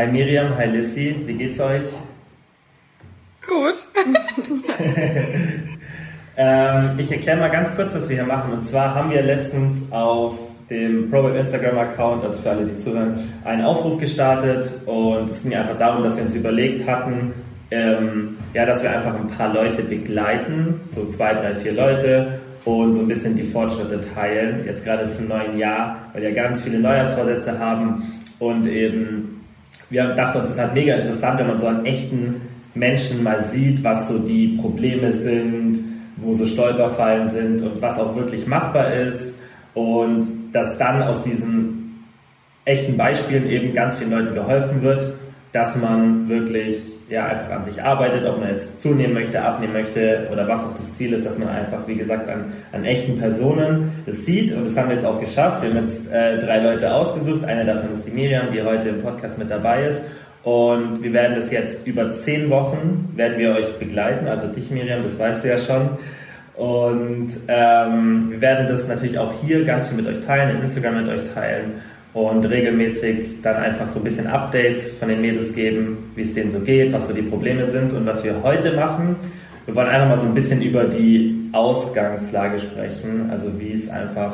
Hi Miriam, hi Lissy, wie geht's euch? Gut. ähm, ich erkläre mal ganz kurz, was wir hier machen. Und zwar haben wir letztens auf dem ProWeb Instagram-Account, also für alle, die zuhören, einen Aufruf gestartet. Und es ging einfach darum, dass wir uns überlegt hatten, ähm, ja, dass wir einfach ein paar Leute begleiten, so zwei, drei, vier Leute und so ein bisschen die Fortschritte teilen, jetzt gerade zum neuen Jahr, weil wir ganz viele Neujahrsvorsätze haben und eben, wir dachten uns, es ist halt mega interessant, wenn man so einen echten Menschen mal sieht, was so die Probleme sind, wo so Stolperfallen sind und was auch wirklich machbar ist. Und dass dann aus diesen echten Beispielen eben ganz vielen Leuten geholfen wird, dass man wirklich ja, einfach an sich arbeitet, ob man jetzt zunehmen möchte, abnehmen möchte oder was auch das Ziel ist, dass man einfach, wie gesagt, an, an echten Personen das sieht. Und das haben wir jetzt auch geschafft. Wir haben jetzt äh, drei Leute ausgesucht, einer davon ist die Miriam, die heute im Podcast mit dabei ist. Und wir werden das jetzt über zehn Wochen, werden wir euch begleiten, also dich Miriam, das weißt du ja schon. Und ähm, wir werden das natürlich auch hier ganz viel mit euch teilen, in Instagram mit euch teilen und regelmäßig dann einfach so ein bisschen Updates von den Mädels geben, wie es denen so geht, was so die Probleme sind und was wir heute machen. Wir wollen einfach mal so ein bisschen über die Ausgangslage sprechen, also wie ist einfach,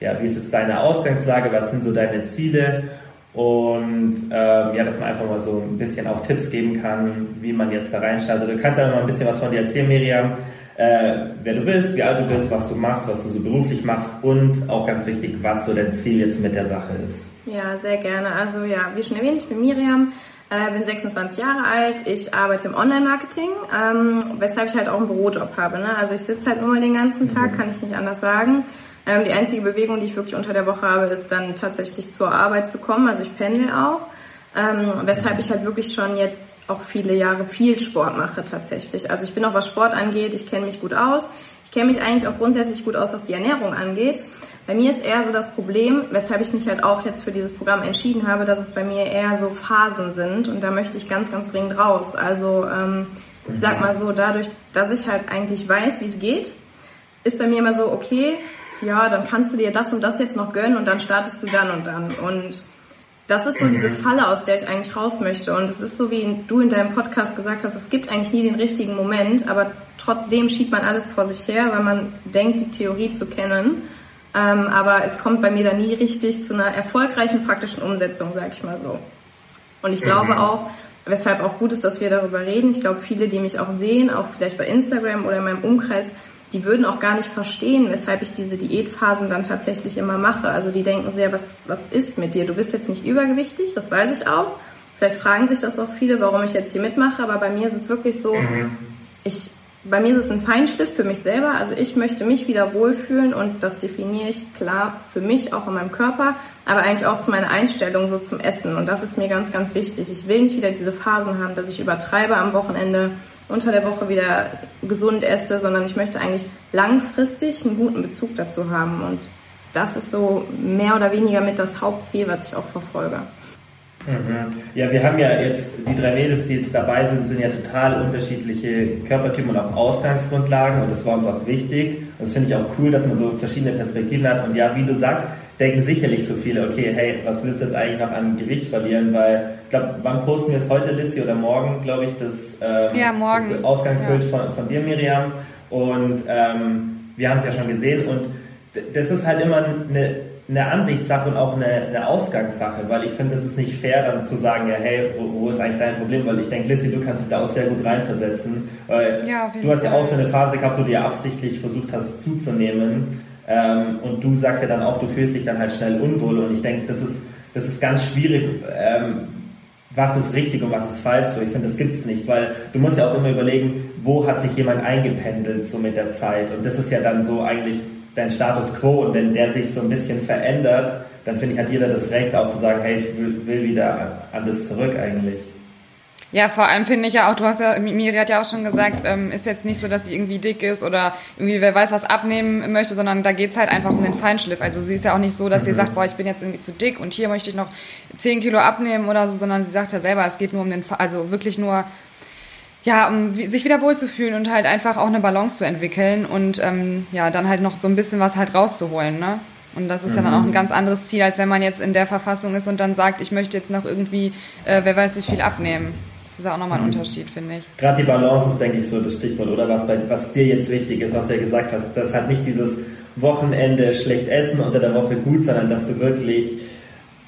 ja, wie ist jetzt deine Ausgangslage, was sind so deine Ziele und ähm, ja, dass man einfach mal so ein bisschen auch Tipps geben kann, wie man jetzt da reinstartet. Du kannst einfach mal ein bisschen was von dir erzählen, Miriam, äh, wer du bist, wie alt du bist, was du machst, was du so beruflich machst und auch ganz wichtig, was so dein Ziel jetzt mit der Sache ist. Ja, sehr gerne. Also ja, wie schon erwähnt, ich bin Miriam, äh, bin 26 Jahre alt, ich arbeite im Online-Marketing, ähm, weshalb ich halt auch einen Bürojob habe. Ne? Also ich sitze halt nur mal den ganzen Tag, mhm. kann ich nicht anders sagen. Ähm, die einzige Bewegung, die ich wirklich unter der Woche habe, ist dann tatsächlich zur Arbeit zu kommen. Also ich pendel auch. Ähm, weshalb ich halt wirklich schon jetzt auch viele Jahre viel Sport mache tatsächlich. Also ich bin auch was Sport angeht, ich kenne mich gut aus. Ich kenne mich eigentlich auch grundsätzlich gut aus, was die Ernährung angeht. Bei mir ist eher so das Problem, weshalb ich mich halt auch jetzt für dieses Programm entschieden habe, dass es bei mir eher so Phasen sind und da möchte ich ganz, ganz dringend raus. Also ähm, ich sag mal so, dadurch, dass ich halt eigentlich weiß, wie es geht, ist bei mir immer so, okay, ja, dann kannst du dir das und das jetzt noch gönnen und dann startest du dann und dann. Und das ist so diese mhm. Falle, aus der ich eigentlich raus möchte. Und es ist so, wie du in deinem Podcast gesagt hast, es gibt eigentlich nie den richtigen Moment, aber trotzdem schiebt man alles vor sich her, weil man denkt, die Theorie zu kennen. Ähm, aber es kommt bei mir da nie richtig zu einer erfolgreichen praktischen Umsetzung, sag ich mal so. Und ich glaube mhm. auch, weshalb auch gut ist, dass wir darüber reden. Ich glaube, viele, die mich auch sehen, auch vielleicht bei Instagram oder in meinem Umkreis, die würden auch gar nicht verstehen, weshalb ich diese Diätphasen dann tatsächlich immer mache. Also die denken sehr, was, was ist mit dir? Du bist jetzt nicht übergewichtig, das weiß ich auch. Vielleicht fragen sich das auch viele, warum ich jetzt hier mitmache, aber bei mir ist es wirklich so, mhm. ich, bei mir ist es ein Feinschliff für mich selber. Also ich möchte mich wieder wohlfühlen und das definiere ich klar für mich auch in meinem Körper, aber eigentlich auch zu meiner Einstellung so zum Essen. Und das ist mir ganz, ganz wichtig. Ich will nicht wieder diese Phasen haben, dass ich übertreibe am Wochenende unter der Woche wieder gesund esse, sondern ich möchte eigentlich langfristig einen guten Bezug dazu haben. Und das ist so mehr oder weniger mit das Hauptziel, was ich auch verfolge. Mhm. Ja, wir haben ja jetzt, die drei Mädels, die jetzt dabei sind, sind ja total unterschiedliche Körpertypen und auch Ausgangsgrundlagen und das war uns auch wichtig. Und das finde ich auch cool, dass man so verschiedene Perspektiven hat. Und ja, wie du sagst, denken sicherlich so viele, okay, hey, was willst du jetzt eigentlich noch an Gewicht verlieren? Weil, ich glaube, wann posten wir es heute, Lissy, oder morgen, glaube ich, das, ähm, ja, morgen. das Ausgangsbild ja. von, von dir, Miriam. Und ähm, wir haben es ja schon gesehen und das ist halt immer eine, eine Ansichtssache und auch eine, eine Ausgangssache, weil ich finde, es ist nicht fair, dann zu sagen, ja, hey, wo, wo ist eigentlich dein Problem? Weil ich denke, Lissy, du kannst dich da auch sehr gut reinversetzen, weil ja, du hast ja auch so eine Phase gehabt, wo du dir absichtlich versucht hast zuzunehmen ähm, und du sagst ja dann auch, du fühlst dich dann halt schnell unwohl. Und ich denke, das ist, das ist ganz schwierig, ähm, was ist richtig und was ist falsch. So, ich finde, das gibt's nicht, weil du musst ja auch immer überlegen, wo hat sich jemand eingependelt so mit der Zeit. Und das ist ja dann so eigentlich dein Status quo. Und wenn der sich so ein bisschen verändert, dann finde ich, hat jeder das Recht auch zu sagen, hey, ich will, will wieder an das zurück eigentlich. Ja, vor allem finde ich ja auch, du hast ja, Miri hat ja auch schon gesagt, ähm, ist jetzt nicht so, dass sie irgendwie dick ist oder irgendwie wer weiß was abnehmen möchte, sondern da geht's halt einfach um den Feinschliff. Also sie ist ja auch nicht so, dass mhm. sie sagt, boah, ich bin jetzt irgendwie zu dick und hier möchte ich noch 10 Kilo abnehmen oder so, sondern sie sagt ja selber, es geht nur um den, also wirklich nur, ja, um sich wieder wohlzufühlen und halt einfach auch eine Balance zu entwickeln und ähm, ja, dann halt noch so ein bisschen was halt rauszuholen, ne? Und das ist mhm. ja dann auch ein ganz anderes Ziel, als wenn man jetzt in der Verfassung ist und dann sagt, ich möchte jetzt noch irgendwie, äh, wer weiß wie viel abnehmen. Das ist ja auch nochmal ein mhm. Unterschied, finde ich. Gerade die Balance ist, denke ich, so das Stichwort, oder was, bei, was dir jetzt wichtig ist, was du ja gesagt hast. Das hat nicht dieses Wochenende schlecht essen, unter der Woche gut, sondern dass du wirklich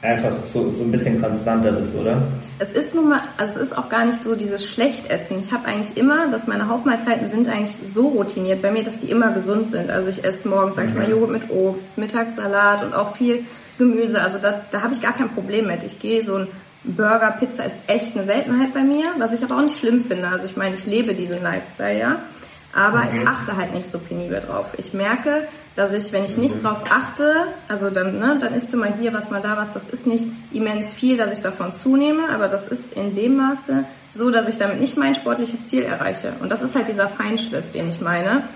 einfach so, so ein bisschen konstanter bist, oder? Es ist nun mal, also es ist auch gar nicht so dieses Schlechtessen. Ich habe eigentlich immer, dass meine Hauptmahlzeiten sind eigentlich so routiniert bei mir, dass die immer gesund sind. Also ich esse morgens, sag ich mal, mhm. Joghurt mit Obst, Mittagssalat und auch viel Gemüse. Also da, da habe ich gar kein Problem mit. Ich gehe so ein Burger, Pizza ist echt eine Seltenheit bei mir, was ich aber auch nicht schlimm finde. Also ich meine, ich lebe diesen Lifestyle, ja. Aber mhm. ich achte halt nicht so penibel drauf. Ich merke, dass ich, wenn ich nicht mhm. drauf achte, also dann, ne, dann isst du mal hier was, mal da was, das ist nicht immens viel, dass ich davon zunehme, aber das ist in dem Maße so, dass ich damit nicht mein sportliches Ziel erreiche. Und das ist halt dieser Feinschliff, den ich meine.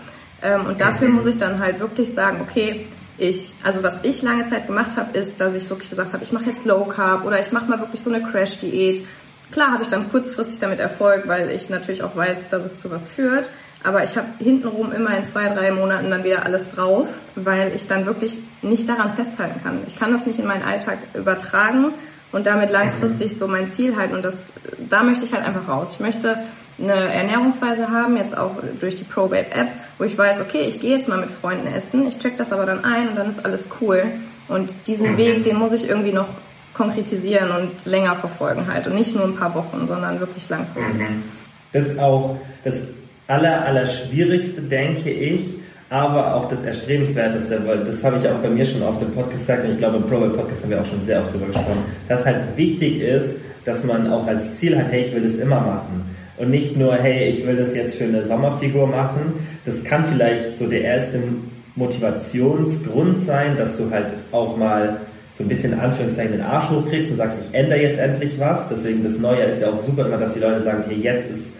Ähm, und dafür mhm. muss ich dann halt wirklich sagen, okay, ich, also was ich lange Zeit gemacht habe, ist, dass ich wirklich gesagt habe, ich mache jetzt Low Carb oder ich mache mal wirklich so eine Crash-Diät. Klar habe ich dann kurzfristig damit Erfolg, weil ich natürlich auch weiß, dass es zu was führt. Aber ich habe hintenrum immer in zwei, drei Monaten dann wieder alles drauf, weil ich dann wirklich nicht daran festhalten kann. Ich kann das nicht in meinen Alltag übertragen und damit langfristig so mein Ziel halten. Und das, da möchte ich halt einfach raus. Ich möchte eine Ernährungsweise haben, jetzt auch durch die ProBabe App, wo ich weiß, okay, ich gehe jetzt mal mit Freunden essen, ich check das aber dann ein und dann ist alles cool. Und diesen mhm. Weg, den muss ich irgendwie noch konkretisieren und länger verfolgen halt. Und nicht nur ein paar Wochen, sondern wirklich langfristig. Mhm. Das ist auch, das aller, aller schwierigste, denke ich, aber auch das Erstrebenswerteste, weil das habe ich auch bei mir schon auf dem Podcast gesagt und ich glaube im Pro Podcast haben wir auch schon sehr oft darüber gesprochen, dass halt wichtig ist, dass man auch als Ziel hat, hey, ich will das immer machen. Und nicht nur, hey, ich will das jetzt für eine Sommerfigur machen. Das kann vielleicht so der erste Motivationsgrund sein, dass du halt auch mal so ein bisschen in Anführungszeichen den Arsch hochkriegst und sagst, ich ändere jetzt endlich was. Deswegen das Neue ist ja auch super immer, dass die Leute sagen, okay, jetzt ist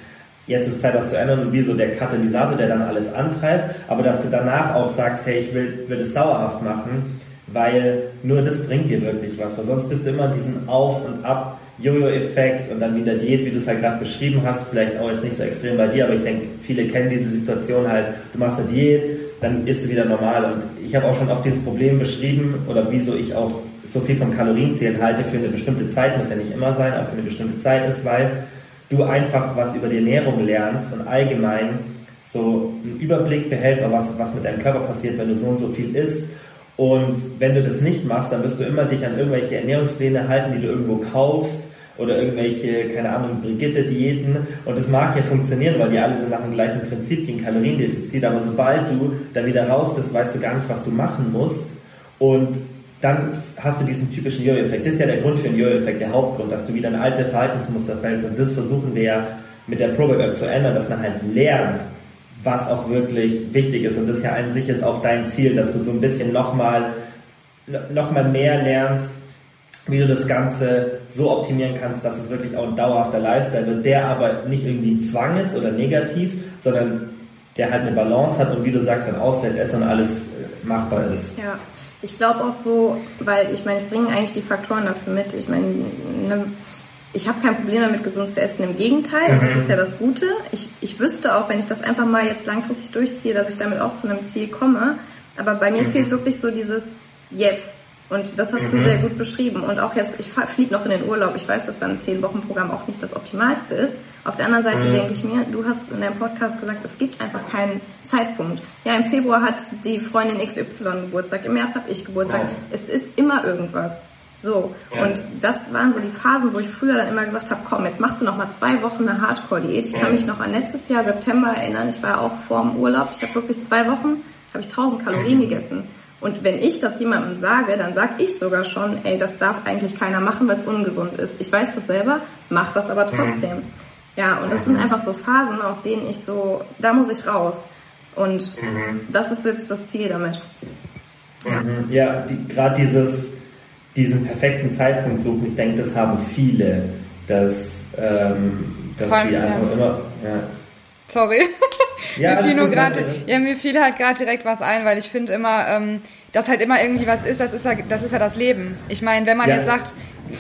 jetzt ist Zeit, was zu ändern. Und wie so der Katalysator, der dann alles antreibt, aber dass du danach auch sagst, hey, ich will, will das dauerhaft machen, weil nur das bringt dir wirklich was, weil sonst bist du immer diesen Auf und Ab Jojo-Effekt und dann wieder Diät, wie du es halt gerade beschrieben hast, vielleicht auch jetzt nicht so extrem bei dir, aber ich denke, viele kennen diese Situation halt, du machst eine Diät, dann isst du wieder normal. Und ich habe auch schon oft dieses Problem beschrieben oder wieso ich auch so viel vom Kalorienzählen halte für eine bestimmte Zeit, muss ja nicht immer sein, aber für eine bestimmte Zeit ist, weil du einfach was über die Ernährung lernst und allgemein so einen Überblick behältst, auch was, was mit deinem Körper passiert, wenn du so und so viel isst. Und wenn du das nicht machst, dann wirst du immer dich an irgendwelche Ernährungspläne halten, die du irgendwo kaufst oder irgendwelche, keine Ahnung, Brigitte-Diäten. Und das mag ja funktionieren, weil die alle so nach dem gleichen Prinzip gehen, Kaloriendefizit. Aber sobald du dann wieder raus bist, weißt du gar nicht, was du machen musst. Und dann hast du diesen typischen Jojo-Effekt. Das ist ja der Grund für den Jojo-Effekt, der Hauptgrund, dass du wieder in alte Verhaltensmuster fällst. Und das versuchen wir ja mit der Probeweb zu ändern, dass man halt lernt, was auch wirklich wichtig ist. Und das ist ja an sich jetzt auch dein Ziel, dass du so ein bisschen nochmal noch mal mehr lernst, wie du das Ganze so optimieren kannst, dass es wirklich auch ein dauerhafter Lifestyle wird, der aber nicht irgendwie ein Zwang ist oder negativ, sondern der halt eine Balance hat und wie du sagst, ein Ausgleich Essen und alles machbar ist. Ja. Ich glaube auch so, weil ich meine, ich bringe eigentlich die Faktoren dafür mit. Ich meine, ne, ich habe kein Problem damit, gesund zu essen. Im Gegenteil, mhm. das ist ja das Gute. Ich, ich wüsste auch, wenn ich das einfach mal jetzt langfristig durchziehe, dass ich damit auch zu einem Ziel komme. Aber bei mir mhm. fehlt wirklich so dieses Jetzt. Und das hast mhm. du sehr gut beschrieben. Und auch jetzt, ich fliege noch in den Urlaub. Ich weiß, dass dann ein zehn Wochen Programm auch nicht das Optimalste ist. Auf der anderen Seite mhm. denke ich mir, du hast in deinem Podcast gesagt, es gibt einfach keinen Zeitpunkt. Ja, im Februar hat die Freundin XY Geburtstag, im März habe ich Geburtstag. Wow. Es ist immer irgendwas. So. Ja. Und das waren so die Phasen, wo ich früher dann immer gesagt habe, komm, jetzt machst du noch mal zwei Wochen eine Hardcore-Diät. Ich kann mich noch an letztes Jahr September erinnern. Ich war auch vor dem Urlaub. Ich habe wirklich zwei Wochen, habe ich 1000 Kalorien mhm. gegessen. Und wenn ich das jemandem sage, dann sage ich sogar schon, ey, das darf eigentlich keiner machen, weil es ungesund ist. Ich weiß das selber, mach das aber trotzdem. Mhm. Ja, und das sind mhm. einfach so Phasen, aus denen ich so, da muss ich raus. Und mhm. das ist jetzt das Ziel damit. Ja, mhm. ja die, gerade dieses, diesen perfekten Zeitpunkt suchen, ich denke, das haben viele, dass, ähm, dass sie einfach ja. immer, ja. Sorry. Ja, mir fiel nur gerade, ja, mir fiel halt gerade direkt was ein, weil ich finde immer, ähm, dass halt immer irgendwie was ist, das ist ja das, ist ja das Leben. Ich meine, wenn man ja. jetzt sagt,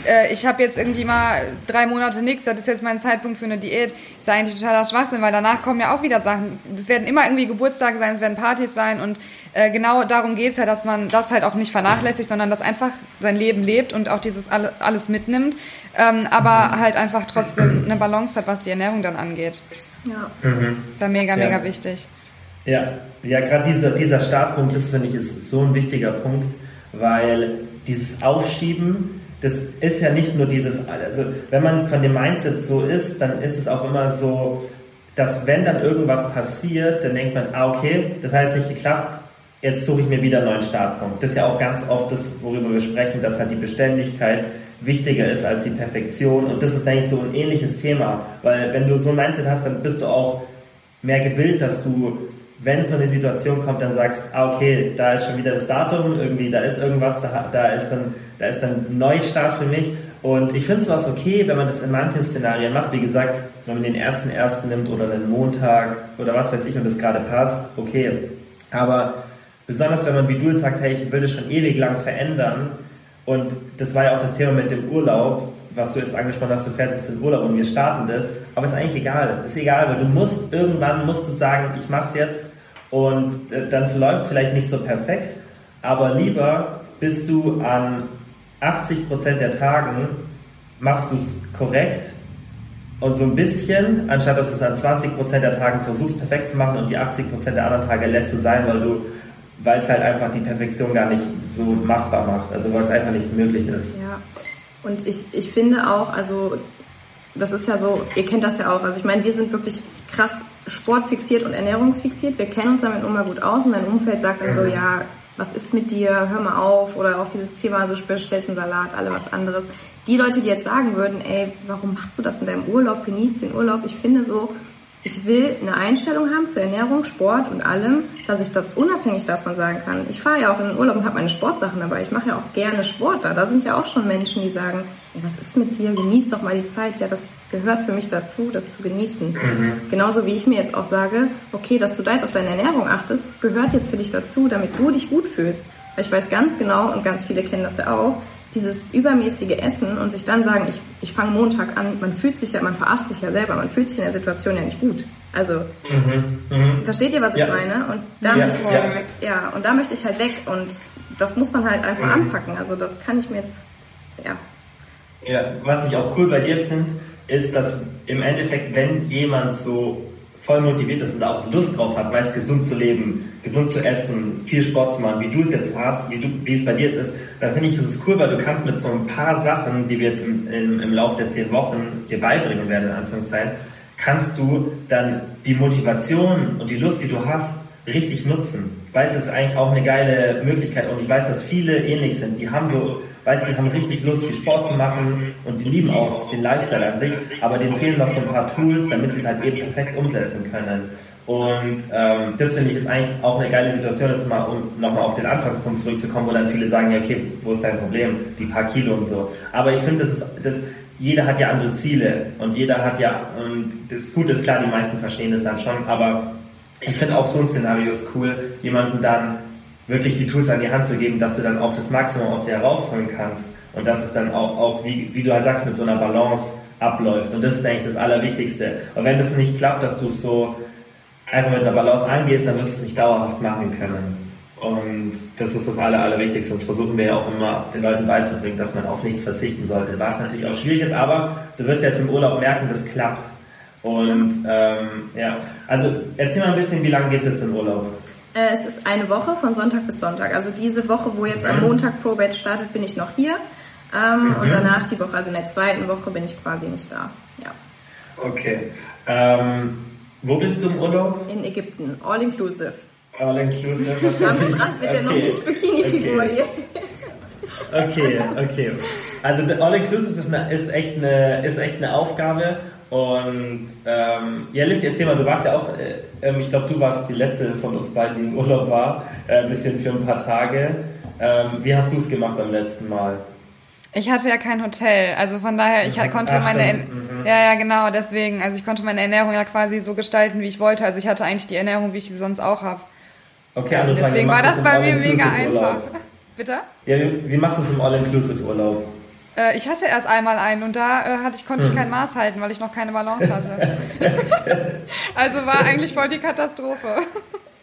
äh, ich habe jetzt irgendwie mal drei Monate nichts, das ist jetzt mein Zeitpunkt für eine Diät, ist ja eigentlich totaler Schwachsinn, weil danach kommen ja auch wieder Sachen. Es werden immer irgendwie Geburtstage sein, es werden Partys sein und äh, genau darum geht's ja, dass man das halt auch nicht vernachlässigt, sondern dass einfach sein Leben lebt und auch dieses alle, alles mitnimmt, ähm, aber halt einfach trotzdem eine Balance hat, was die Ernährung dann angeht. Ja. Mhm. Ist ja mega, mega ja. wichtig. Ja, ja gerade dieser, dieser Startpunkt, das finde ich, ist so ein wichtiger Punkt, weil dieses Aufschieben, das ist ja nicht nur dieses, also wenn man von dem Mindset so ist, dann ist es auch immer so, dass wenn dann irgendwas passiert, dann denkt man, ah okay, das hat jetzt nicht geklappt, jetzt suche ich mir wieder einen neuen Startpunkt. Das ist ja auch ganz oft das, worüber wir sprechen, dass halt die Beständigkeit wichtiger ist als die Perfektion. Und das ist eigentlich so ein ähnliches Thema, weil wenn du so ein Mindset hast, dann bist du auch mehr gewillt, dass du wenn so eine Situation kommt, dann sagst, ah, okay, da ist schon wieder das Datum, irgendwie, da ist irgendwas, da, da ist dann, da ist dann Neustart für mich. Und ich finde sowas okay, wenn man das in manchen Szenarien macht. Wie gesagt, wenn man den ersten ersten nimmt oder einen Montag oder was weiß ich und das gerade passt, okay. Aber besonders wenn man wie du jetzt sagst, hey, ich will das schon ewig lang verändern. Und das war ja auch das Thema mit dem Urlaub was du jetzt angesprochen hast, du fährst jetzt in Urlaub und wir starten das, aber ist eigentlich egal. Ist egal, weil du musst, irgendwann musst du sagen, ich mach's jetzt und äh, dann verläuft es vielleicht nicht so perfekt, aber lieber bist du an 80% der Tagen, machst du es korrekt und so ein bisschen, anstatt dass du es an 20% der Tagen versuchst perfekt zu machen und die 80% der anderen Tage lässt du sein, weil du weil es halt einfach die Perfektion gar nicht so machbar macht, also weil es einfach nicht möglich ist. Ja. Und ich, ich finde auch, also das ist ja so, ihr kennt das ja auch. Also ich meine, wir sind wirklich krass sportfixiert und ernährungsfixiert. Wir kennen uns damit immer gut aus und dein Umfeld sagt dann so, mhm. ja, was ist mit dir, hör mal auf oder auch dieses Thema, so bestellst einen Salat, alle was anderes. Die Leute, die jetzt sagen würden, ey, warum machst du das in deinem Urlaub, genießt den Urlaub, ich finde so, ich will eine Einstellung haben zur Ernährung, Sport und allem, dass ich das unabhängig davon sagen kann. Ich fahre ja auch in den Urlaub und habe meine Sportsachen dabei. Ich mache ja auch gerne Sport da. Da sind ja auch schon Menschen, die sagen, ey, was ist mit dir? Genieß doch mal die Zeit. Ja, das gehört für mich dazu, das zu genießen. Mhm. Genauso wie ich mir jetzt auch sage, okay, dass du da jetzt auf deine Ernährung achtest, gehört jetzt für dich dazu, damit du dich gut fühlst. Weil ich weiß ganz genau, und ganz viele kennen das ja auch, dieses übermäßige Essen und sich dann sagen, ich, ich fange Montag an, man fühlt sich ja, man verarscht sich ja selber, man fühlt sich in der Situation ja nicht gut. Also, mhm, mh. versteht ihr, was ja. ich meine? Und da ja, möchte ich ja. Halt, ja, und da möchte ich halt weg und das muss man halt einfach mhm. anpacken. Also das kann ich mir jetzt, ja. Ja, was ich auch cool bei dir finde, ist, dass im Endeffekt, wenn jemand so voll motiviert ist und da auch Lust drauf hat, weiß, gesund zu leben, gesund zu essen, viel Sport zu machen, wie du es jetzt hast, wie, du, wie es bei dir jetzt ist, dann finde ich, das ist cool, weil du kannst mit so ein paar Sachen, die wir jetzt im, im, im Laufe der zehn Wochen dir beibringen werden, in Anführungszeichen, kannst du dann die Motivation und die Lust, die du hast, richtig nutzen. Weiß, das ist eigentlich auch eine geile Möglichkeit und ich weiß, dass viele ähnlich sind. Die haben so weiß, die haben richtig Lust, viel Sport zu machen und die lieben auch den Lifestyle an sich, aber denen fehlen noch so ein paar Tools, damit sie es halt eben perfekt umsetzen können. Und ähm, das finde ich ist eigentlich auch eine geile Situation, jetzt mal, um nochmal auf den Anfangspunkt zurückzukommen, wo dann viele sagen, ja okay, wo ist dein Problem? Die paar Kilo und so. Aber ich finde, das ist, das, jeder hat ja andere Ziele und jeder hat ja, und das Gute ist klar, die meisten verstehen das dann schon, aber ich finde auch so ein Szenario ist cool, jemanden dann wirklich die Tools an die Hand zu geben, dass du dann auch das Maximum aus dir herausholen kannst und dass es dann auch, auch wie, wie du halt sagst, mit so einer Balance abläuft. Und das ist eigentlich das Allerwichtigste. Und wenn das nicht klappt, dass du es so einfach mit einer Balance angehst, dann wirst du es nicht dauerhaft machen können. Und das ist das Aller, Allerwichtigste. Und das versuchen wir ja auch immer den Leuten beizubringen, dass man auf nichts verzichten sollte. Was natürlich auch schwierig ist, aber du wirst jetzt im Urlaub merken, das klappt. Und ähm, ja, also erzähl mal ein bisschen, wie lange gehst du jetzt in Urlaub? Äh, es ist eine Woche von Sonntag bis Sonntag. Also diese Woche, wo jetzt am Montag ProBet startet, bin ich noch hier. Ähm, mhm. Und danach die Woche, also in der zweiten Woche, bin ich quasi nicht da. Ja. Okay. Ähm, wo bist du im Urlaub? In Ägypten, all inclusive. All inclusive. Am Strand mit okay. der noch nicht Bikini-Figur okay. hier. Okay, okay. Also All Inclusive ist, eine, ist, echt eine, ist echt eine Aufgabe und ähm, ja, Liz, erzähl mal, du warst ja auch, äh, ähm, ich glaube, du warst die letzte von uns beiden, die im Urlaub war, äh, ein bisschen für ein paar Tage. Ähm, wie hast du es gemacht beim letzten Mal? Ich hatte ja kein Hotel, also von daher, ich mhm. konnte Ach, meine, mhm. ja, ja, genau, deswegen, also ich konnte meine Ernährung ja quasi so gestalten, wie ich wollte. Also ich hatte eigentlich die Ernährung, wie ich sie sonst auch habe. Okay, ja, also deswegen war das bei mir mega einfach. Bitte? Ja, wie, wie machst du es im All-Inclusive-Urlaub? Äh, ich hatte erst einmal einen und da äh, hatte ich, konnte ich kein hm. Maß halten, weil ich noch keine Balance hatte. also war eigentlich voll die Katastrophe.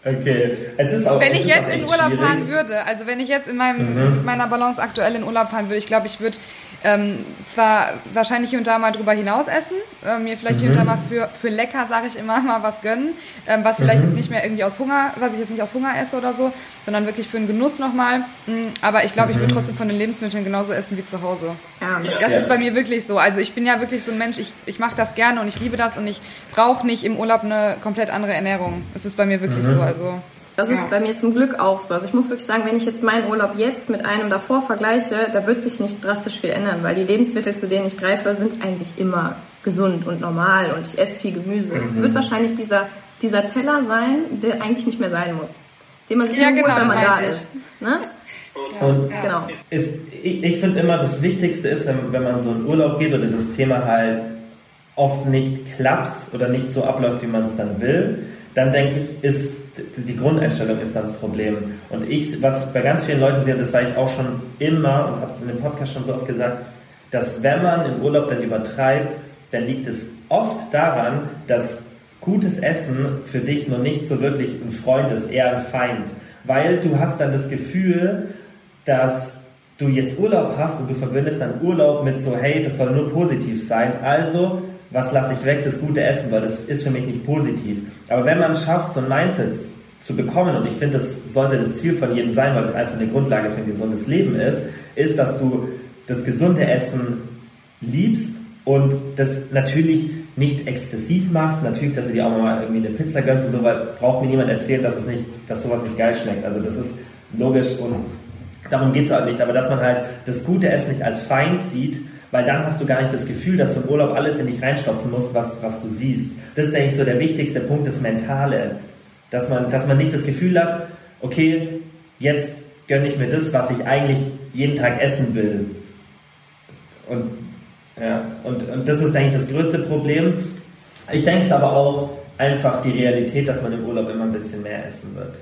Okay. Es ist auch, wenn ich jetzt in Urlaub schwierig. fahren würde, also wenn ich jetzt in meinem, mhm. meiner Balance aktuell in Urlaub fahren würde, ich glaube, ich würde ähm, zwar wahrscheinlich hier und da mal drüber hinaus essen, äh, mir vielleicht mhm. hier und da mhm. mal für, für lecker, sage ich immer, mal was gönnen, ähm, was vielleicht mhm. jetzt nicht mehr irgendwie aus Hunger, was ich jetzt nicht aus Hunger esse oder so, sondern wirklich für einen Genuss nochmal. Mm, aber ich glaube, ich würde mhm. trotzdem von den Lebensmitteln genauso essen wie zu Hause. Ja, das ja. ist bei mir wirklich so. Also ich bin ja wirklich so ein Mensch, ich, ich mache das gerne und ich liebe das und ich brauche nicht im Urlaub eine komplett andere Ernährung. Es ist bei mir wirklich mhm. so. Also das ist ja. bei mir zum Glück auch so. Also ich muss wirklich sagen, wenn ich jetzt meinen Urlaub jetzt mit einem davor vergleiche, da wird sich nicht drastisch viel ändern, weil die Lebensmittel, zu denen ich greife, sind eigentlich immer gesund und normal und ich esse viel Gemüse. Mhm. Es wird wahrscheinlich dieser, dieser Teller sein, der eigentlich nicht mehr sein muss. Den man sich ja, nur genau, holt, wenn man da ich. ist. Ne? Und ja. genau. Ist, ich, ich finde immer, das Wichtigste ist, wenn man so in Urlaub geht oder das Thema halt oft nicht klappt oder nicht so abläuft, wie man es dann will, dann denke ich, ist die Grundeinstellung ist das Problem. Und ich, was bei ganz vielen Leuten sehe, das sage ich auch schon immer und habe es in dem Podcast schon so oft gesagt, dass wenn man im Urlaub dann übertreibt, dann liegt es oft daran, dass gutes Essen für dich noch nicht so wirklich ein Freund ist, eher ein Feind. Weil du hast dann das Gefühl, dass du jetzt Urlaub hast und du verbindest dann Urlaub mit so, hey, das soll nur positiv sein. Also was lasse ich weg, das gute Essen, weil das ist für mich nicht positiv. Aber wenn man es schafft, so ein Mindset zu bekommen, und ich finde, das sollte das Ziel von jedem sein, weil es einfach eine Grundlage für ein gesundes Leben ist, ist, dass du das gesunde Essen liebst und das natürlich nicht exzessiv machst, natürlich, dass du dir auch mal irgendwie eine Pizza gönnst und so, weil braucht mir niemand erzählen, dass es nicht, dass sowas nicht geil schmeckt. Also das ist logisch und darum geht es halt nicht, aber dass man halt das gute Essen nicht als Feind sieht, weil dann hast du gar nicht das Gefühl, dass du im Urlaub alles in dich reinstopfen musst, was, was du siehst. Das ist eigentlich so der wichtigste Punkt, das Mentale. Dass man, dass man nicht das Gefühl hat, okay, jetzt gönne ich mir das, was ich eigentlich jeden Tag essen will. Und, ja, und, und das ist, denke ich, das größte Problem. Ich denke es aber auch einfach die Realität, dass man im Urlaub immer ein bisschen mehr essen wird.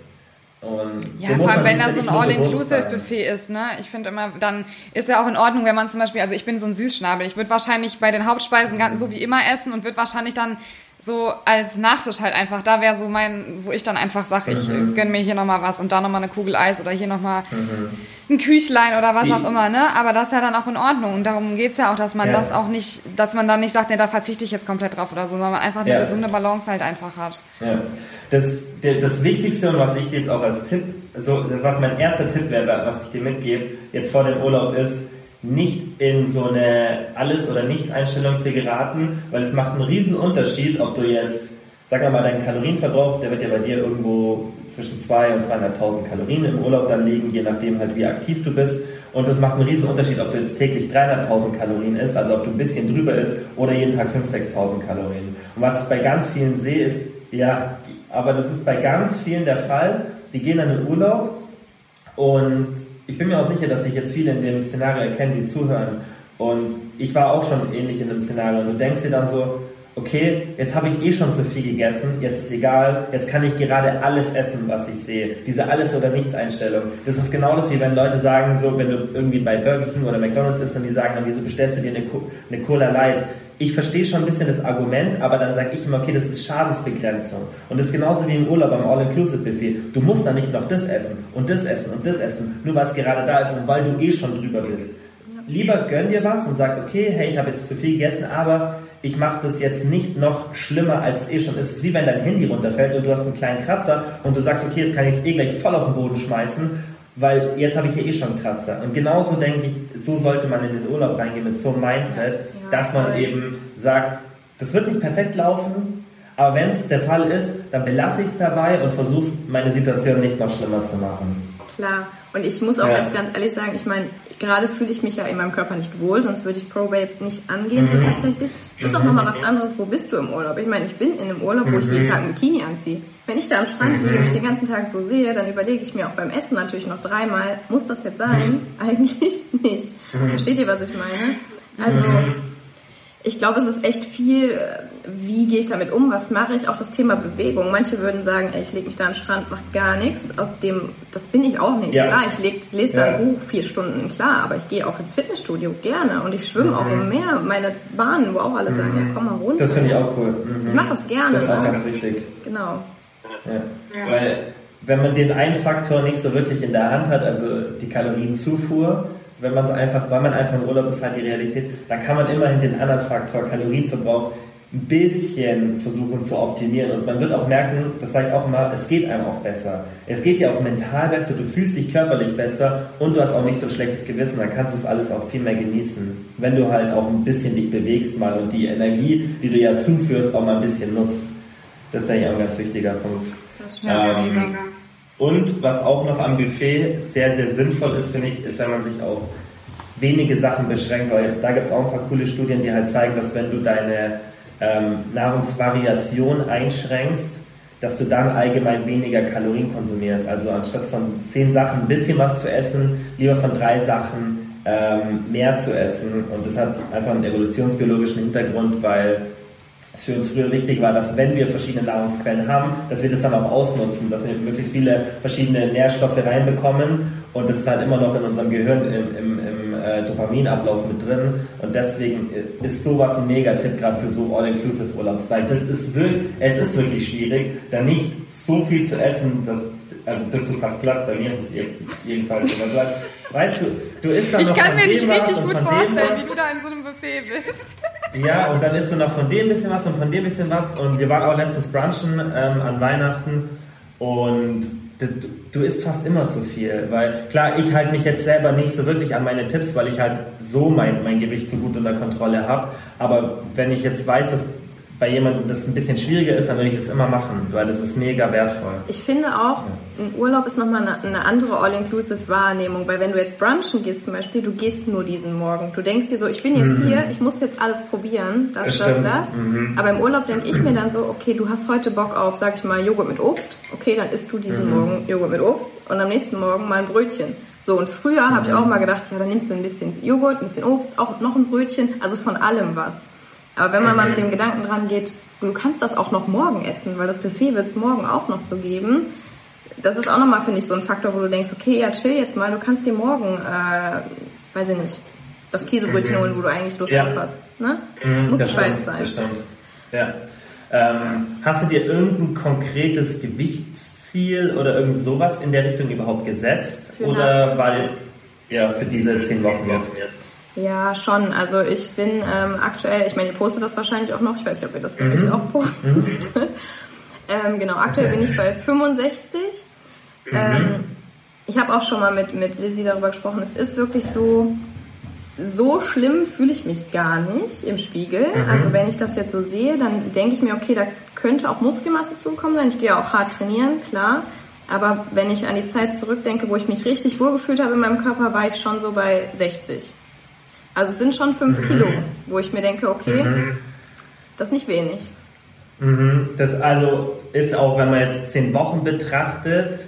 Und ja, vor allem, wenn da so ein All-Inclusive-Buffet ist, ne? Ich finde immer, dann ist ja auch in Ordnung, wenn man zum Beispiel, also ich bin so ein Süßschnabel, ich würde wahrscheinlich bei den Hauptspeisen so wie immer essen und würde wahrscheinlich dann so als Nachtisch halt einfach, da wäre so mein, wo ich dann einfach sage, ich mhm. gönn mir hier nochmal was und da nochmal eine Kugel Eis oder hier nochmal mhm. ein Küchlein oder was Die, auch immer, ne? Aber das ist ja dann auch in Ordnung und darum geht's ja auch, dass man ja. das auch nicht, dass man dann nicht sagt, ne, da verzichte ich jetzt komplett drauf oder so, sondern einfach eine ja. gesunde Balance halt einfach hat. Ja. Das, das Wichtigste und was ich dir jetzt auch als Tipp, also was mein erster Tipp wäre, was ich dir mitgebe, jetzt vor dem Urlaub ist, nicht in so eine Alles- oder Nichts-Einstellung zu geraten, weil es macht einen riesen Unterschied, ob du jetzt, sag mal, deinen Kalorienverbrauch, der wird ja bei dir irgendwo zwischen 2 und 2.500 Kalorien im Urlaub dann liegen, je nachdem halt wie aktiv du bist. Und das macht einen riesen Unterschied, ob du jetzt täglich 300.000 Kalorien isst, also ob du ein bisschen drüber isst, oder jeden Tag 5.000, 6.000 Kalorien. Und was ich bei ganz vielen sehe, ist, ja, aber das ist bei ganz vielen der Fall, die gehen dann in Urlaub und ich bin mir auch sicher, dass sich jetzt viele in dem Szenario erkennen, die zuhören. Und ich war auch schon ähnlich in dem Szenario. Und du denkst dir dann so, okay, jetzt habe ich eh schon zu viel gegessen, jetzt ist egal, jetzt kann ich gerade alles essen, was ich sehe. Diese Alles- oder Nichts-Einstellung. Das ist genau das, wie wenn Leute sagen, so, wenn du irgendwie bei Burger King oder McDonalds isst und die sagen dann, wieso bestellst du dir eine, eine Cola Light? Ich verstehe schon ein bisschen das Argument, aber dann sage ich immer, okay, das ist Schadensbegrenzung. Und das ist genauso wie im Urlaub am All-Inclusive-Buffet. Du musst da nicht noch das essen und das essen und das essen, nur weil es gerade da ist und weil du eh schon drüber bist. Lieber gönn dir was und sag, okay, hey, ich habe jetzt zu viel gegessen, aber ich mache das jetzt nicht noch schlimmer, als es eh schon ist. Es ist wie wenn dein Handy runterfällt und du hast einen kleinen Kratzer und du sagst, okay, jetzt kann ich es eh gleich voll auf den Boden schmeißen, weil jetzt habe ich hier eh schon einen Kratzer. Und genauso denke ich, so sollte man in den Urlaub reingehen mit so einem Mindset, ja, dass man eben sagt, das wird nicht perfekt laufen, aber wenn es der Fall ist, dann belasse ich es dabei und versuche meine Situation nicht noch schlimmer zu machen. Klar. Und ich muss auch ja. jetzt ganz ehrlich sagen, ich meine, gerade fühle ich mich ja in meinem Körper nicht wohl, sonst würde ich ProBabe nicht angehen, mhm. so tatsächlich. Es ist auch nochmal was anderes, wo bist du im Urlaub? Ich meine, ich bin in einem Urlaub, wo ich jeden mhm. Tag ein Bikini anziehe. Wenn ich da am Strand liege und mich den ganzen Tag so sehe, dann überlege ich mir auch beim Essen natürlich noch dreimal, muss das jetzt sein? Mhm. Eigentlich nicht. Mhm. Versteht ihr, was ich meine? Also, Ich glaube, es ist echt viel, wie gehe ich damit um, was mache ich, auch das Thema Bewegung. Manche würden sagen, ey, ich lege mich da den Strand, mache gar nichts. Aus dem, das bin ich auch nicht. Ja. Klar, ich leg, lese ja. ein Buch vier Stunden, klar, aber ich gehe auch ins Fitnessstudio gerne und ich schwimme mhm. auch im Meer. Meine Bahnen, wo auch alle sagen, mhm. ja, komm mal runter. Das finde ich auch cool. Mhm. Ich mache das gerne. Das ist auch ganz wichtig. Genau. Ja. Weil, wenn man den einen Faktor nicht so wirklich in der Hand hat, also die Kalorienzufuhr, wenn man es einfach, weil man einfach im Urlaub ist, halt die Realität, dann kann man immerhin den anderen Faktor Kalorienverbrauch ein bisschen versuchen zu optimieren und man wird auch merken, das sage ich auch immer, es geht einem auch besser. Es geht dir auch mental besser, du fühlst dich körperlich besser und du hast auch nicht so ein schlechtes Gewissen, dann kannst du das alles auch viel mehr genießen, wenn du halt auch ein bisschen dich bewegst mal und die Energie, die du ja zuführst, auch mal ein bisschen nutzt. Das ist eigentlich auch ein ganz wichtiger Punkt. Das stimmt, ähm, und was auch noch am Buffet sehr, sehr sinnvoll ist, finde ich, ist, wenn man sich auf wenige Sachen beschränkt, weil da gibt es auch ein paar coole Studien, die halt zeigen, dass wenn du deine ähm, Nahrungsvariation einschränkst, dass du dann allgemein weniger Kalorien konsumierst. Also anstatt von zehn Sachen ein bisschen was zu essen, lieber von drei Sachen ähm, mehr zu essen. Und das hat einfach einen evolutionsbiologischen Hintergrund, weil es für uns früher wichtig war, dass wenn wir verschiedene Nahrungsquellen haben, dass wir das dann auch ausnutzen, dass wir möglichst viele verschiedene Nährstoffe reinbekommen. Und das ist halt immer noch in unserem Gehirn im, im, im äh, Dopaminablauf mit drin. Und deswegen ist sowas ein Megatipp gerade für so All-Inclusive Urlaubs, weil das ist wirklich, es ist wirklich schwierig, da nicht so viel zu essen, dass also bist du fast Platz, bei mir ist es jedenfalls so. Weißt du, du isst dann ich noch kann mir nicht richtig gut vorstellen, wie du da in so einem Buffet bist. Ja, und dann isst du noch von dem ein bisschen was und von dem ein bisschen was. Und wir waren auch letztens brunchen ähm, an Weihnachten und du, du isst fast immer zu viel. Weil klar, ich halte mich jetzt selber nicht so wirklich an meine Tipps, weil ich halt so mein, mein Gewicht so gut unter Kontrolle habe. Aber wenn ich jetzt weiß, dass bei jemandem das ein bisschen schwieriger ist, dann würde ich das immer machen, weil das ist mega wertvoll. Ich finde auch, ja. ein Urlaub ist nochmal eine, eine andere All-Inclusive-Wahrnehmung, weil wenn du jetzt brunchen gehst zum Beispiel, du gehst nur diesen Morgen. Du denkst dir so, ich bin jetzt mhm. hier, ich muss jetzt alles probieren, das, das, das, das. Mhm. Aber im Urlaub denke ich mir dann so, okay, du hast heute Bock auf, sag ich mal, Joghurt mit Obst. Okay, dann isst du diesen mhm. Morgen Joghurt mit Obst und am nächsten Morgen mal ein Brötchen. So, und früher habe ich mhm. auch mal gedacht, ja, dann nimmst du ein bisschen Joghurt, ein bisschen Obst, auch noch ein Brötchen, also von allem was. Aber wenn man mal mit dem Gedanken dran geht, du kannst das auch noch morgen essen, weil das Buffet wird es morgen auch noch so geben. Das ist auch nochmal, finde ich, so ein Faktor, wo du denkst, okay, ja, chill jetzt mal, du kannst dir morgen, äh, weiß ich nicht, das Käsebrötchen mhm. holen, wo du eigentlich Lust ja. drauf hast. Ne? Mhm, Muss Schweiz sein. Das stimmt. Ja. Ähm, hast du dir irgendein konkretes Gewichtsziel oder irgend sowas in der Richtung überhaupt gesetzt? Für oder weil ja für diese zehn Wochen jetzt? Ja, schon. Also ich bin ähm, aktuell, ich meine, ihr postet das wahrscheinlich auch noch, ich weiß nicht, ob ihr das mhm. auch postet. Mhm. ähm, genau, aktuell bin ich bei 65. Mhm. Ähm, ich habe auch schon mal mit, mit Lizzie darüber gesprochen. Es ist wirklich so, so schlimm fühle ich mich gar nicht im Spiegel. Mhm. Also wenn ich das jetzt so sehe, dann denke ich mir, okay, da könnte auch Muskelmasse zukommen sein. Ich gehe auch hart trainieren, klar. Aber wenn ich an die Zeit zurückdenke, wo ich mich richtig wohlgefühlt habe in meinem Körper, war ich schon so bei 60. Also es sind schon fünf mhm. Kilo, wo ich mir denke, okay, mhm. das ist nicht wenig. Mhm. Das also ist auch, wenn man jetzt zehn Wochen betrachtet,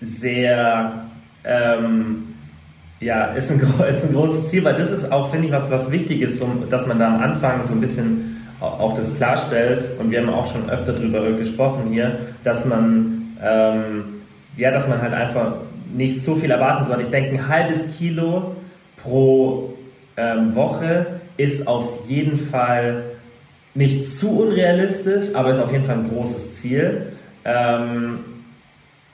sehr, ähm, ja, ist ein, ist ein großes Ziel, weil das ist auch, finde ich, was, was wichtig ist, um, dass man da am Anfang so ein bisschen auch das klarstellt. Und wir haben auch schon öfter darüber gesprochen hier, dass man, ähm, ja, dass man halt einfach nicht so viel erwarten soll. Ich denke, ein halbes Kilo pro ähm, Woche ist auf jeden Fall nicht zu unrealistisch, aber ist auf jeden Fall ein großes Ziel. Ähm,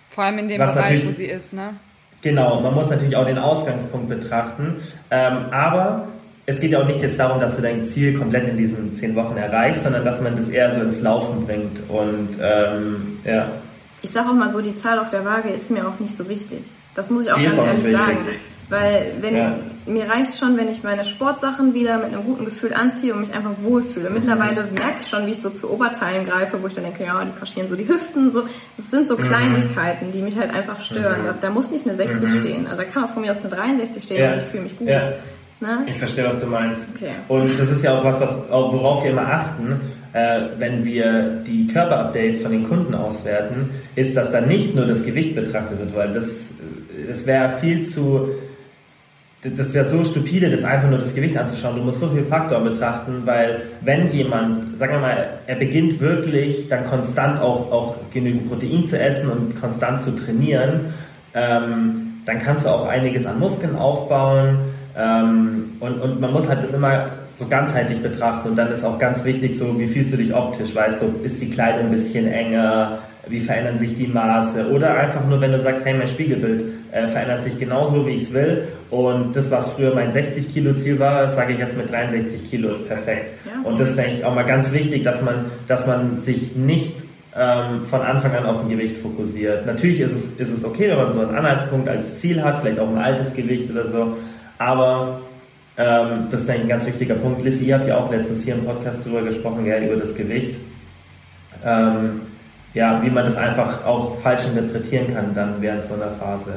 Vor allem in dem Bereich, wo sie ist, ne? Genau, man muss natürlich auch den Ausgangspunkt betrachten. Ähm, aber es geht ja auch nicht jetzt darum, dass du dein Ziel komplett in diesen zehn Wochen erreichst, sondern dass man das eher so ins Laufen bringt. Und ähm, ja. Ich sage auch mal so, die Zahl auf der Waage ist mir auch nicht so wichtig. Das muss ich auch die ganz ehrlich sagen. Weil wenn ja. mir reicht schon, wenn ich meine Sportsachen wieder mit einem guten Gefühl anziehe und mich einfach wohlfühle. Mhm. Mittlerweile merke ich schon, wie ich so zu Oberteilen greife, wo ich dann denke, ja, die kaschieren so die Hüften, so. Das sind so mhm. Kleinigkeiten, die mich halt einfach stören. Mhm. Da, muss nicht eine 60 mhm. stehen. Also da kann auch von mir aus eine 63 stehen ja. und ich fühle mich gut. Ja. Ne? Ich verstehe, was du meinst. Okay. Und das ist ja auch was, was worauf wir immer achten, äh, wenn wir die Körperupdates von den Kunden auswerten, ist, dass da nicht nur das Gewicht betrachtet wird, weil das, das wäre viel zu das wäre so stupide, das einfach nur das Gewicht anzuschauen. Du musst so viele Faktoren betrachten, weil wenn jemand, sagen wir mal, er beginnt wirklich dann konstant auch, auch genügend Protein zu essen und konstant zu trainieren, ähm, dann kannst du auch einiges an Muskeln aufbauen. Ähm, und, und man muss halt das immer so ganzheitlich betrachten und dann ist auch ganz wichtig, so wie fühlst du dich optisch, weißt du, ist die Kleidung ein bisschen enger, wie verändern sich die Maße oder einfach nur, wenn du sagst, hey, mein Spiegelbild äh, verändert sich genauso, wie ich es will und das, was früher mein 60 Kilo Ziel war, sage ich jetzt mit 63 Kilo ist perfekt. Ja. Und das ist eigentlich auch mal ganz wichtig, dass man, dass man sich nicht ähm, von Anfang an auf ein Gewicht fokussiert. Natürlich ist es, ist es okay, wenn man so einen Anhaltspunkt als Ziel hat, vielleicht auch ein altes Gewicht oder so, aber ähm, das ist eigentlich ein ganz wichtiger Punkt. Lissy, ihr habt ja auch letztens hier im Podcast drüber gesprochen, ja, über das Gewicht. Ähm, ja, wie man das einfach auch falsch interpretieren kann dann während so einer Phase.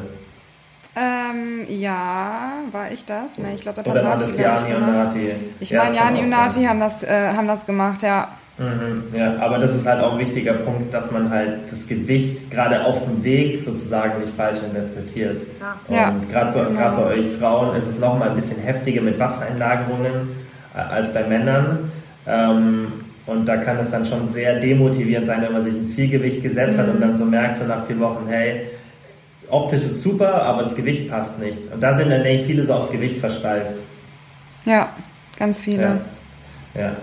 Ähm, ja, war ich das? Ne, ich glaube, das hat Nati, das Jani und Nati. Ich meine, Jani und Nati haben das, äh, haben das gemacht, ja. Mhm, ja, aber das ist halt auch ein wichtiger Punkt, dass man halt das Gewicht gerade auf dem Weg sozusagen nicht falsch interpretiert. Ja. Und gerade bei, genau. bei euch Frauen ist es nochmal ein bisschen heftiger mit Wassereinlagerungen äh, als bei Männern. Ähm, und da kann es dann schon sehr demotivierend sein, wenn man sich ein Zielgewicht gesetzt mhm. hat und dann so merkt, so nach vier Wochen, hey, optisch ist super, aber das Gewicht passt nicht. Und da sind dann denke ich viele so aufs Gewicht versteift. Ja, ganz viele. Ja. ja.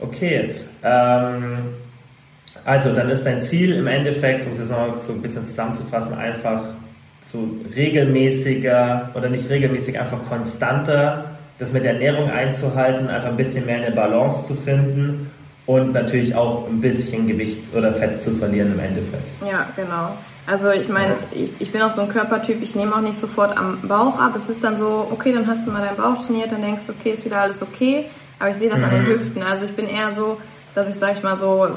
Okay. Ähm, also, dann ist dein Ziel im Endeffekt, um es jetzt noch so ein bisschen zusammenzufassen, einfach so regelmäßiger oder nicht regelmäßig, einfach konstanter das mit der Ernährung einzuhalten, einfach ein bisschen mehr eine Balance zu finden und natürlich auch ein bisschen Gewicht oder Fett zu verlieren im Endeffekt. Ja, genau. Also ich meine, ich, ich, bin auch so ein Körpertyp, ich nehme auch nicht sofort am Bauch ab. Es ist dann so, okay, dann hast du mal deinen Bauch trainiert, dann denkst du, okay, ist wieder alles okay. Aber ich sehe das mhm. an den mhm. Hüften. Also ich bin eher so, dass ich, sag ich mal so,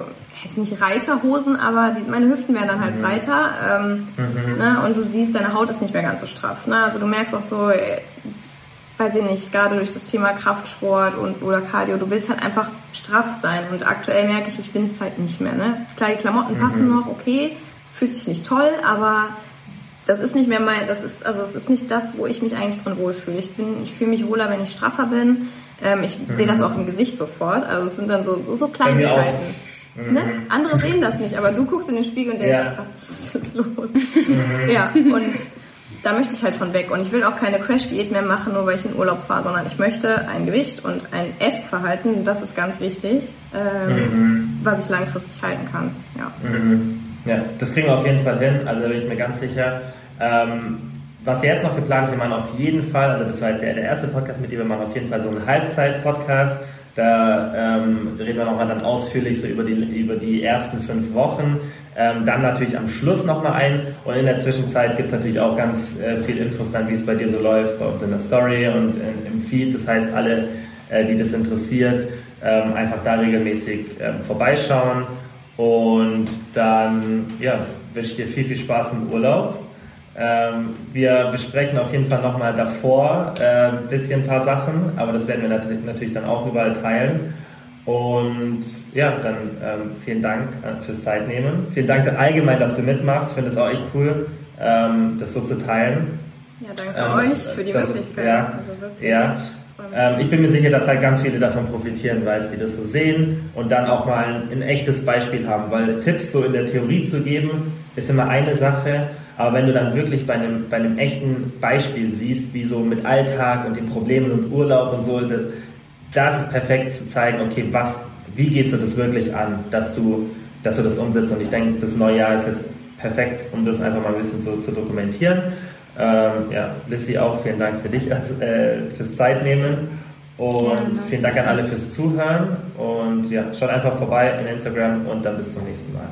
jetzt nicht Reiterhosen, aber die, meine Hüften werden dann halt mhm. breiter. Ähm, mhm. ne? Und du siehst, deine Haut ist nicht mehr ganz so straff. Ne? Also du merkst auch so, weiß ich nicht, gerade durch das Thema Kraftsport und oder Cardio, du willst halt einfach straff sein. Und aktuell merke ich, ich bin es halt nicht mehr. Ne? Klar, die Klamotten mhm. passen noch, okay, fühlt sich nicht toll, aber das ist nicht mehr mein, das ist, also es ist nicht das, wo ich mich eigentlich drin wohlfühle. Ich bin, ich fühle mich wohler, wenn ich straffer bin. Ähm, ich mhm. sehe das auch im Gesicht sofort. Also es sind dann so, so, so Kleinigkeiten. Mhm. Ne? Andere sehen das nicht, aber du guckst in den Spiegel und denkst, ja. was ist los? Mhm. Ja, und da möchte ich halt von weg. Und ich will auch keine Crash-Diät mehr machen, nur weil ich in Urlaub fahre, sondern ich möchte ein Gewicht und ein Essverhalten, das ist ganz wichtig, ähm, mhm. was ich langfristig halten kann. Ja. Mhm. ja, das kriegen wir auf jeden Fall hin, also da bin ich mir ganz sicher. Ähm, was jetzt noch geplant ist, wir machen auf jeden Fall, also das war jetzt ja der erste Podcast mit dir, wir machen auf jeden Fall so einen Halbzeit-Podcast da ähm, reden wir nochmal dann ausführlich so über die, über die ersten fünf Wochen. Ähm, dann natürlich am Schluss nochmal ein. Und in der Zwischenzeit gibt es natürlich auch ganz äh, viel Infos dann, wie es bei dir so läuft, bei uns in der Story und in, im Feed. Das heißt, alle, äh, die das interessiert, ähm, einfach da regelmäßig ähm, vorbeischauen. Und dann ja, wünsche ich dir viel, viel Spaß im Urlaub. Ähm, wir besprechen auf jeden Fall nochmal davor äh, ein bisschen ein paar Sachen, aber das werden wir natürlich, natürlich dann auch überall teilen. Und ja, dann ähm, vielen Dank äh, fürs Zeitnehmen. Vielen Dank allgemein, dass du mitmachst. Ich finde es auch echt cool, ähm, das so zu teilen. Ja, danke ähm, euch für die Möglichkeit. Ja, also ja. Ähm, ich bin mir sicher, dass halt ganz viele davon profitieren, weil sie das so sehen und dann auch mal ein, ein echtes Beispiel haben, weil Tipps so in der Theorie zu geben, ist immer eine Sache, aber wenn du dann wirklich bei einem, bei einem echten Beispiel siehst, wie so mit Alltag und den Problemen und Urlaub und so, da ist perfekt zu zeigen, okay, was, wie gehst du das wirklich an, dass du, dass du das umsetzt. Und ich denke, das neue Jahr ist jetzt perfekt, um das einfach mal ein bisschen so zu dokumentieren. Ähm, ja, Lissy auch, vielen Dank für dich, äh, fürs Zeitnehmen. Und ja, vielen Dank an alle fürs Zuhören. Und ja, schaut einfach vorbei in Instagram und dann bis zum nächsten Mal.